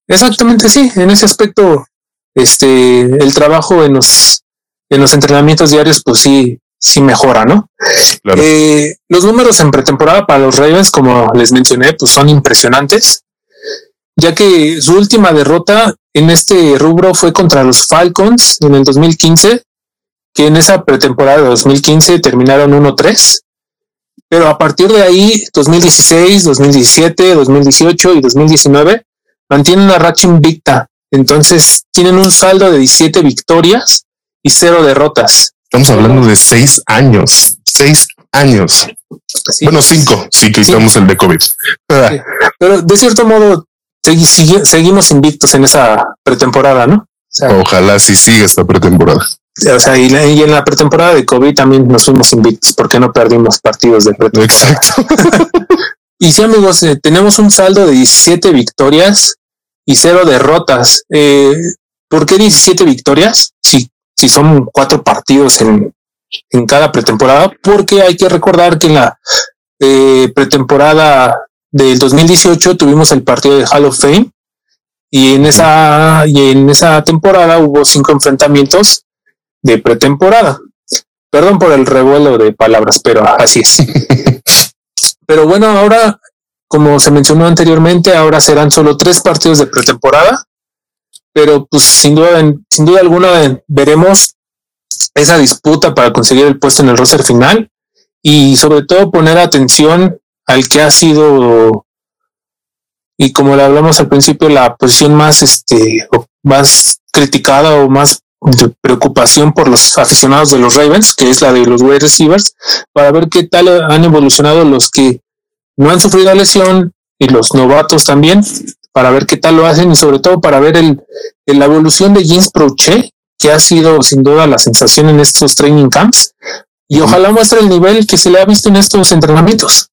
Exactamente, sí. En ese aspecto, este, el trabajo en los, en los entrenamientos diarios, pues sí, sí mejora, ¿no? Eh, los números en pretemporada para los Ravens, como les mencioné, pues son impresionantes, ya que su última derrota en este rubro fue contra los Falcons en el 2015, que en esa pretemporada de 2015 terminaron 1-3. Pero a partir de ahí, 2016, 2017, 2018 y 2019 mantienen una racha invicta. Entonces tienen un saldo de 17 victorias y cero derrotas. Estamos hablando de seis años, seis años. bueno, cinco, sí que estamos el de COVID. Pero de cierto modo seguimos invictos en esa pretemporada, ¿no? Ojalá sí siga esta pretemporada. O sea, y, en la pretemporada de COVID también nos fuimos invictos porque no perdimos partidos de pretemporada. y sí, amigos, eh, tenemos un saldo de 17 victorias y cero derrotas. Eh, ¿Por qué 17 victorias? Si, si son cuatro partidos en, en cada pretemporada, porque hay que recordar que en la eh, pretemporada del 2018 tuvimos el partido de Hall of Fame y en esa, y en esa temporada hubo cinco enfrentamientos de pretemporada. Perdón por el revuelo de palabras, pero así es. pero bueno, ahora, como se mencionó anteriormente, ahora serán solo tres partidos de pretemporada, pero pues sin duda, sin duda alguna veremos esa disputa para conseguir el puesto en el roster final y sobre todo poner atención al que ha sido y como le hablamos al principio la posición más este más criticada o más de preocupación por los aficionados de los Ravens, que es la de los wide receivers, para ver qué tal han evolucionado los que no han sufrido lesión y los novatos también, para ver qué tal lo hacen y sobre todo para ver el, la evolución de James Proche, que ha sido sin duda la sensación en estos training camps, y ojalá muestre el nivel que se le ha visto en estos entrenamientos.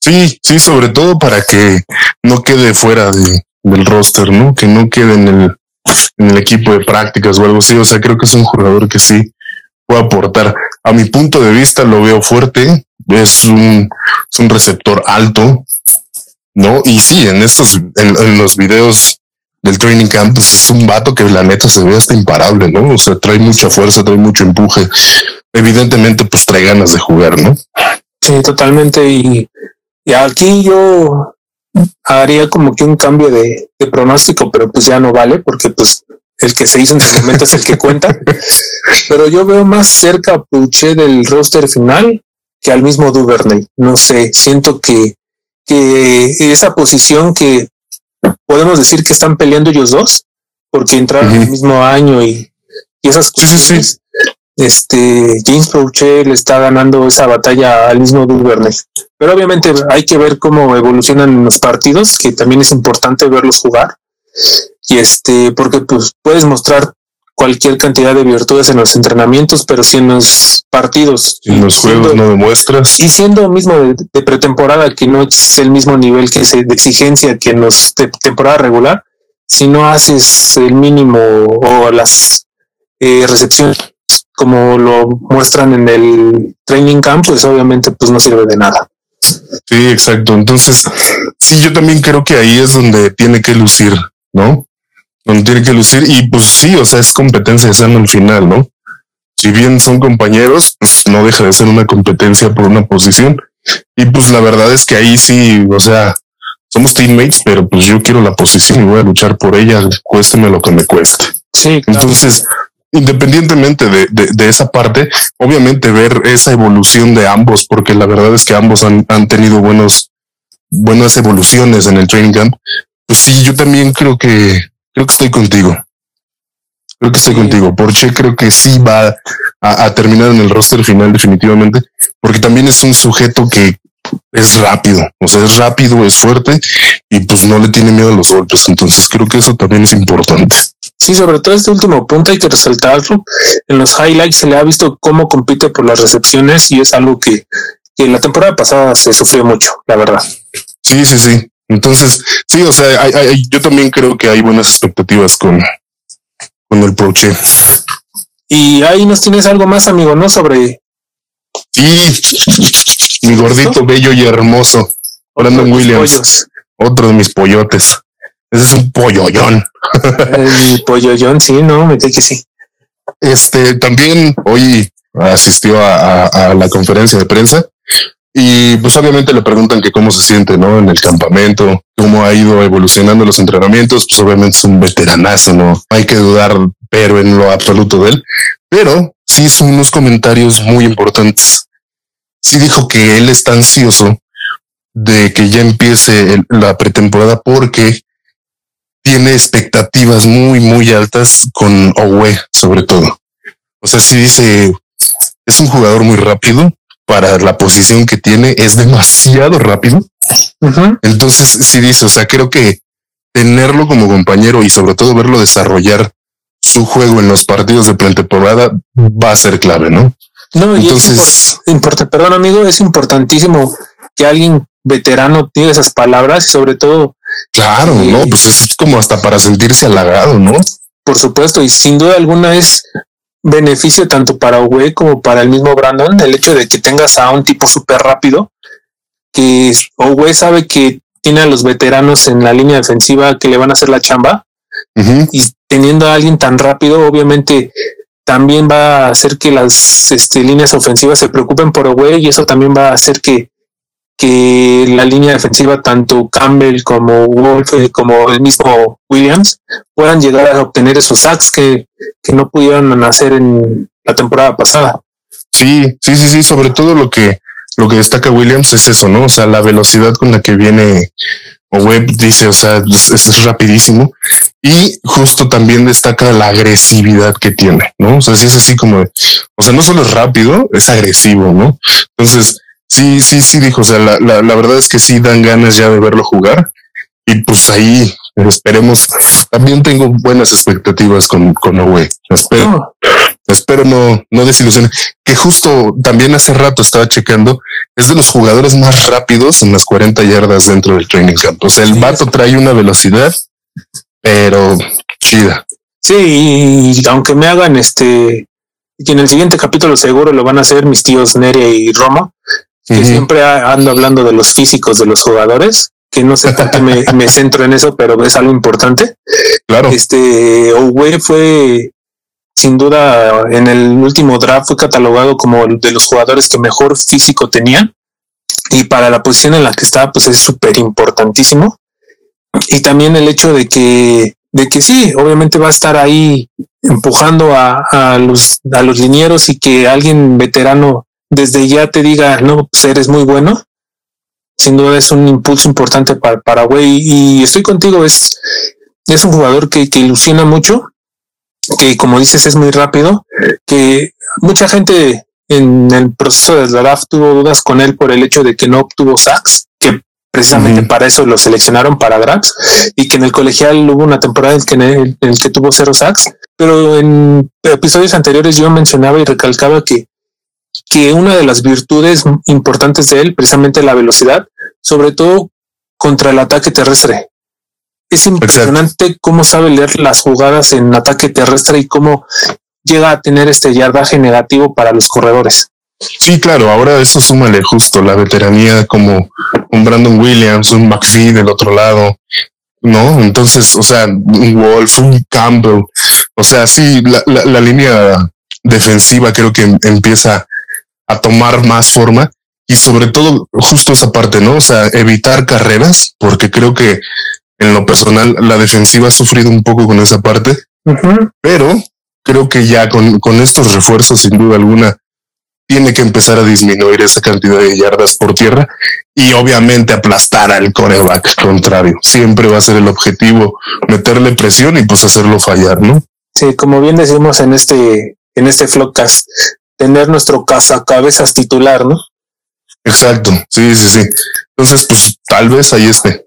Sí, sí, sobre todo para que no quede fuera de, del roster, ¿no? Que no quede en el, en el equipo de prácticas o algo así. O sea, creo que es un jugador que sí puede aportar. A mi punto de vista lo veo fuerte. Es un, es un receptor alto, ¿no? Y sí, en estos, en, los videos del training camp, pues, es un vato que la neta se ve hasta imparable, ¿no? O sea, trae mucha fuerza, trae mucho empuje. evidentemente pues trae ganas de jugar, ¿no? Sí, totalmente. Y, y aquí yo haría como que un cambio de, de, pronóstico, pero pues ya no vale porque pues el que se hizo en su momento es el que cuenta. Pero yo veo más cerca a del roster final que al mismo Duvernay. No sé, siento que, que esa posición que podemos decir que están peleando ellos dos, porque entraron el mismo año y, y esas cosas. Este James Pouche le está ganando esa batalla al mismo Duvernay. Pero obviamente hay que ver cómo evolucionan los partidos, que también es importante verlos jugar. Y este, porque pues puedes mostrar cualquier cantidad de virtudes en los entrenamientos, pero si en los partidos, en los juegos no demuestras. Y siendo mismo de, pretemporada, que no es el mismo nivel que se, de exigencia que en los de temporada regular, si no haces el mínimo o las eh, recepciones como lo muestran en el training camp, pues obviamente pues no sirve de nada. Sí, exacto. Entonces, sí, yo también creo que ahí es donde tiene que lucir, ¿no? Donde tiene que lucir y pues sí, o sea, es competencia de el final, ¿no? Si bien son compañeros, pues no deja de ser una competencia por una posición. Y pues la verdad es que ahí sí, o sea, somos teammates, pero pues yo quiero la posición y voy a luchar por ella, cuésteme lo que me cueste. Sí. Entonces, independientemente de, de, esa parte, obviamente ver esa evolución de ambos, porque la verdad es que ambos han, han tenido buenos, buenas evoluciones en el training camp. Pues sí, yo también creo que, creo que estoy contigo. Creo que estoy contigo. Porsche creo que sí va a, a, terminar en el roster final definitivamente, porque también es un sujeto que es rápido, o sea, es rápido, es fuerte y pues no le tiene miedo a los golpes. Entonces creo que eso también es importante. Sí, sobre todo este último punto hay que resaltarlo. En los highlights se le ha visto cómo compite por las recepciones y es algo que, que en la temporada pasada se sufrió mucho, la verdad. Sí, sí, sí. Entonces, sí, o sea, hay, hay, yo también creo que hay buenas expectativas con, con el Proche. Y ahí nos tienes algo más, amigo, ¿no? Sobre. Sí, mi gordito, bello y hermoso. Brandon Williams. Otro de mis pollotes. Ese es un polloyón. El polloyón, sí, no, me que sí. Este también hoy asistió a, la conferencia de prensa y pues obviamente le preguntan que cómo se siente, ¿no? En el campamento, cómo ha ido evolucionando los entrenamientos, pues obviamente es un veteranazo, ¿no? Hay que dudar, pero en lo absoluto de él. Pero sí hizo unos comentarios muy importantes. Sí dijo que él está ansioso de que ya empiece la pretemporada porque tiene expectativas muy, muy altas con Owe, sobre todo. O sea, si dice, es un jugador muy rápido para la posición que tiene, es demasiado rápido. Entonces, sí dice, o sea, creo que tenerlo como compañero y sobre todo verlo desarrollar su juego en los partidos de pretemporada va a ser clave, ¿no? No, entonces, y es perdón amigo, es importantísimo que alguien veterano tiene esas palabras y sobre todo Claro, no, pues es como hasta para sentirse halagado, ¿no? Por supuesto, y sin duda alguna es beneficio tanto para Owe como para el mismo Brandon el hecho de que tengas a un tipo súper rápido que Owe sabe que tiene a los veteranos en la línea defensiva que le van a hacer la chamba y teniendo a alguien tan rápido obviamente también va a hacer que las este, líneas ofensivas se preocupen por Owe y eso también va a hacer que que la línea defensiva, tanto Campbell como Wolf, eh, como el mismo Williams, puedan llegar a obtener esos sacks que, que no pudieron hacer en la temporada pasada. Sí, sí, sí, sí, sobre todo lo que, lo que destaca Williams es eso, ¿no? O sea, la velocidad con la que viene o Webb dice, o sea, es, es, rapidísimo. Y justo también destaca la agresividad que tiene, ¿no? O sea, si es así como, o sea, no solo es rápido, es agresivo, ¿no? Entonces, Sí, sí, sí, dijo. O sea, la, la, la, verdad es que sí dan ganas ya de verlo jugar. Y pues ahí esperemos. También tengo buenas expectativas con, con Owe. Espero, espero no, no desilusionar. Que justo también hace rato estaba checando. Es de los jugadores más rápidos en las 40 yardas dentro del training camp. O sea, el vato trae una velocidad, pero chida. Sí, y aunque me hagan este, y en el siguiente capítulo seguro lo van a hacer mis tíos Neria y Roma, que siempre ando hablando de los físicos de los jugadores, que no sé por qué me, me, centro en eso, pero es algo importante. Claro. Este Owe fue sin duda en el último draft fue catalogado como de los jugadores que mejor físico tenían y para la posición en la que está pues es súper importantísimo y también el hecho de que de que sí obviamente va a estar ahí empujando a, a los a los linieros y que alguien veterano desde ya te diga no pues eres muy bueno. Sin duda es un impulso importante para Paraguay y estoy contigo es es un jugador que, que ilusiona mucho que como dices es muy rápido, que mucha gente en el proceso del draft tuvo dudas con él por el hecho de que no obtuvo sacks, que precisamente para eso lo seleccionaron para drafts y que en el colegial hubo una temporada en que, en el que tuvo cero sacks, pero en episodios anteriores yo mencionaba y recalcaba que, que una de las virtudes importantes de él, precisamente la velocidad, sobre todo contra el ataque terrestre. Es impresionante cómo sabe leer las jugadas en ataque terrestre y cómo llega a tener este yardaje negativo para los corredores. Sí, claro, ahora eso súmale justo la veteranía como un Brandon Williams, un McPhee del otro lado, ¿no? Entonces, o sea, un Wolf, un Campbell, o sea, sí, la, la línea defensiva creo que empieza a tomar más forma y sobre todo justo esa parte, ¿no? O sea, evitar carreras, porque creo que en lo personal, la defensiva ha sufrido un poco con esa parte, pero creo que ya con, con estos refuerzos, sin duda alguna, tiene que empezar a disminuir esa cantidad de yardas por tierra y obviamente aplastar al coreback contrario. Siempre va a ser el objetivo meterle presión y pues hacerlo fallar, ¿no? Sí, como bien decimos en este, en este Flockcast, tener nuestro cazacabezas titular, ¿no? Exacto, sí, sí, sí. Entonces, pues tal vez ahí esté.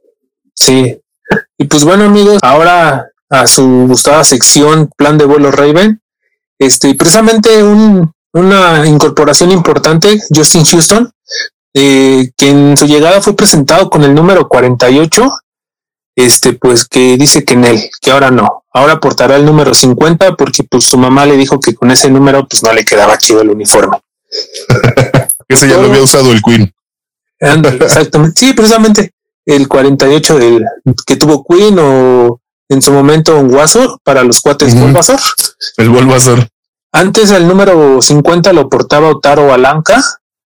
Sí, y pues bueno, amigos, ahora a su gustada sección Plan de vuelo Raven. Este, precisamente un, una incorporación importante, Justin Houston, eh, que en su llegada fue presentado con el número 48, este, pues que dice que en él, que ahora no, ahora portará el número 50 porque pues su mamá le dijo que con ese número pues no le quedaba chido el uniforme. ese ya lo había usado el Queen. exactamente. Sí, precisamente el 48 del que tuvo Queen o en su momento un Guasor para los cuates uh El Bulbasaur. Antes el número 50 lo portaba Otaro Alanka,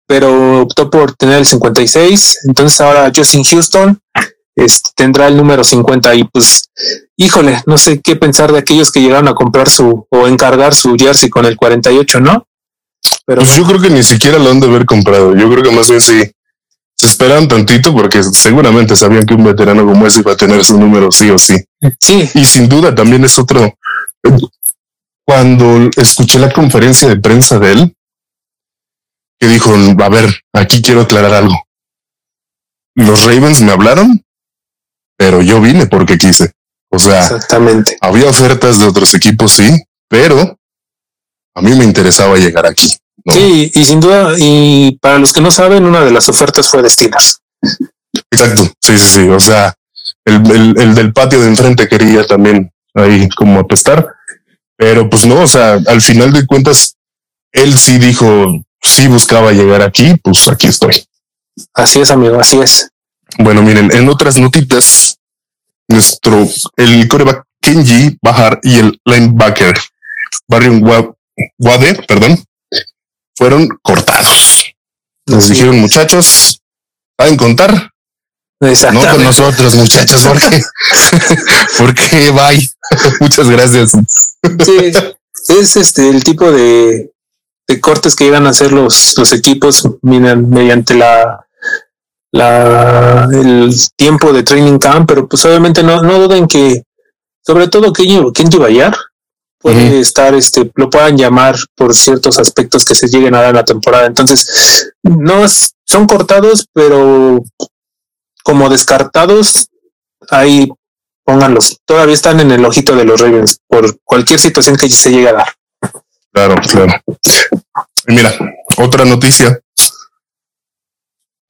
pero optó por tener el 56. Entonces ahora Justin Houston este, tendrá el número 50 y pues, híjole, no sé qué pensar de aquellos que llegaron a comprar su o encargar su jersey con el 48, ¿no? Pero pues yo creo que ni siquiera lo han de haber comprado. Yo creo que más bien sí se esperan tantito porque seguramente sabían que un veterano como ese iba a tener su número sí o sí. Sí. Y sin duda también es otro. Cuando escuché la conferencia de prensa de él, que dijo, a ver, aquí quiero aclarar algo. Los Ravens me hablaron, pero yo vine porque quise. O sea, exactamente. Había ofertas de otros equipos, sí, pero a mí me interesaba llegar aquí. Sí, y sin duda, y para los que no saben, una de las ofertas fue de Steelers. Exacto, sí, sí, sí. O sea, el, el, del patio de enfrente quería también ahí como apestar, pero pues no, o sea, al final de cuentas, él sí dijo, sí buscaba llegar aquí, pues aquí estoy. Así es, amigo, así es. Bueno, miren, en otras notitas, nuestro, el coreback Kenji Bahar y el linebacker Barrion Wade, perdón, fueron cortados. Nos dijeron, muchachos, ¿saben contar? No con nosotros, muchachos, porque, porque bye. Muchas gracias. Sí, es este el tipo de, de cortes que iban a hacer los, los equipos mediante la, la el tiempo de training camp, pero pues obviamente no, no duden que, sobre todo que Kenji Bayar, puede estar, este, lo puedan llamar por ciertos aspectos que se lleguen a dar en la temporada. Entonces, no son cortados, pero como descartados, ahí pónganlos. Todavía están en el ojito de los Ravens por cualquier situación que se llegue a dar. Claro, claro. Y mira, otra noticia.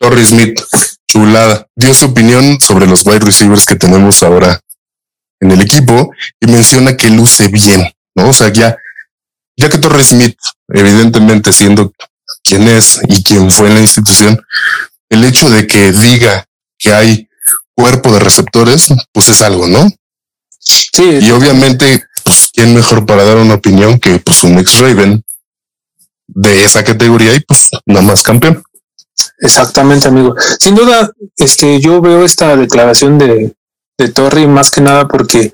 Torrey Smith, chulada, dio su opinión sobre los wide receivers que tenemos ahora en el equipo y menciona que luce bien. ¿no? O sea, ya, ya que Torres Smith, evidentemente siendo quien es y quien fue en la institución, el hecho de que diga que hay cuerpo de receptores, pues es algo, ¿no? Sí. Y obviamente, pues, quién mejor para dar una opinión que pues un ex Raven de esa categoría y pues nada más campeón. Exactamente, amigo. Sin duda, este, yo veo esta declaración de, de Torri más que nada porque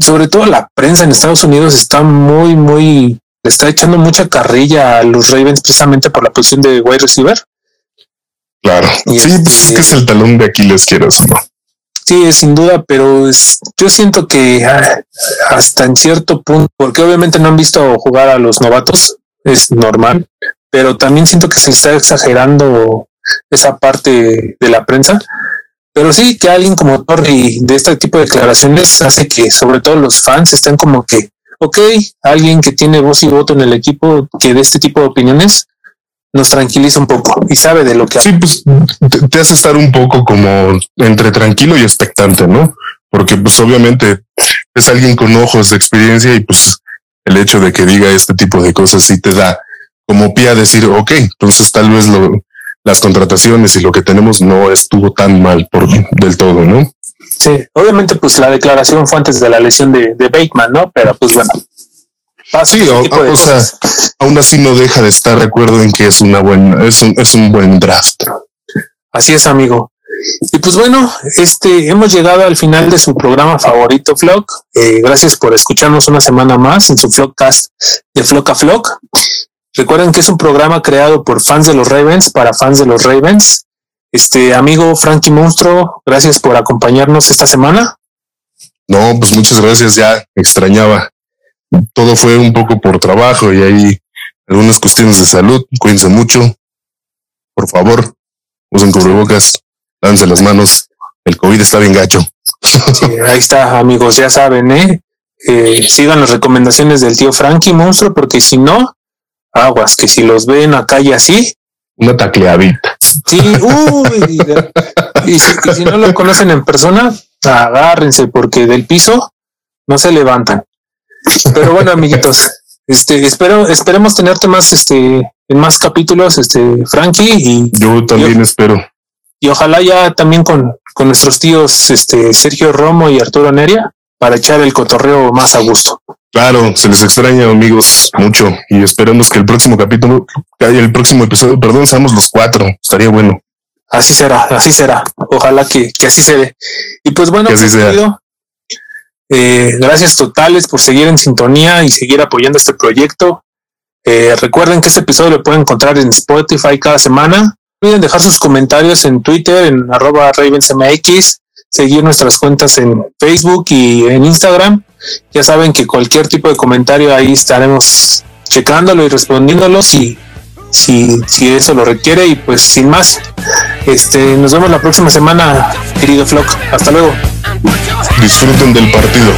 sobre todo la prensa en Estados Unidos está muy, muy, le está echando mucha carrilla a los Ravens precisamente por la posición de wide receiver. Claro. sí, pues es que es el talón de Aquiles, quieras o no. Sí, sin duda, pero yo siento que ah, hasta en cierto punto, porque obviamente no han visto jugar a los novatos, es normal, pero también siento que se está exagerando esa parte de la prensa. Pero sí que alguien como Torri de este tipo de declaraciones hace que sobre todo los fans estén como que, ok, alguien que tiene voz y voto en el equipo que de este tipo de opiniones nos tranquiliza un poco y sabe de lo que Sí, pues te, hace estar un poco como entre tranquilo y expectante, ¿no? Porque pues obviamente es alguien con ojos de experiencia y pues el hecho de que diga este tipo de cosas sí te da como pie a decir, ok, entonces tal vez lo, las contrataciones y lo que tenemos no estuvo tan mal por del todo, ¿no? Sí, obviamente pues la declaración fue antes de la lesión de, de Bateman, ¿no? Pero pues bueno. Sí, o, sea, aún así no deja de estar de acuerdo en que es una buena, es un, es un buen draft. Así es, amigo. Y pues bueno, este hemos llegado al final de su programa favorito, Flock. Eh, gracias por escucharnos una semana más en su Flockcast de Flock a Flock. Recuerden que es un programa creado por fans de los Ravens para fans de los Ravens. Este amigo Frankie Monstruo, gracias por acompañarnos esta semana. No, pues muchas gracias, ya extrañaba. Todo fue un poco por trabajo y hay algunas cuestiones de salud. Cuídense mucho. Por favor, usen cubrebocas, lávense las manos. El COVID está bien gacho. ahí está, amigos, ya saben, ¿eh? ¿eh? sigan las recomendaciones del tío Frankie Monstruo, porque si no, aguas, que si los ven acá y así. Una tacleadita. Sí, uy, y, si, no lo conocen en persona, agárrense porque del piso no se levantan. Pero bueno, amiguitos, este, espero, esperemos tenerte más, este, en más capítulos, este, Frankie y yo también espero. Y ojalá ya también con, con nuestros tíos, este, Sergio Romo y Arturo Neria para echar el cotorreo más a gusto. Claro, se les extraña, amigos, mucho. Y esperamos que el próximo capítulo, el próximo episodio, perdón, seamos los cuatro. Estaría bueno. Así será, así será. Ojalá que, que así se dé. Y pues bueno, eh, gracias totales por seguir en sintonía y seguir apoyando este proyecto. Eh, recuerden que este episodio lo pueden encontrar en Spotify cada semana. No olviden dejar sus comentarios en Twitter, en arroba RavensMX, seguir nuestras cuentas en Facebook y en Instagram ya saben que cualquier tipo de comentario ahí estaremos checándolo y respondiéndolo si, si, si eso lo requiere. Y pues sin más, este, nos vemos la próxima semana, querido Flock. Hasta luego. Disfruten del partido.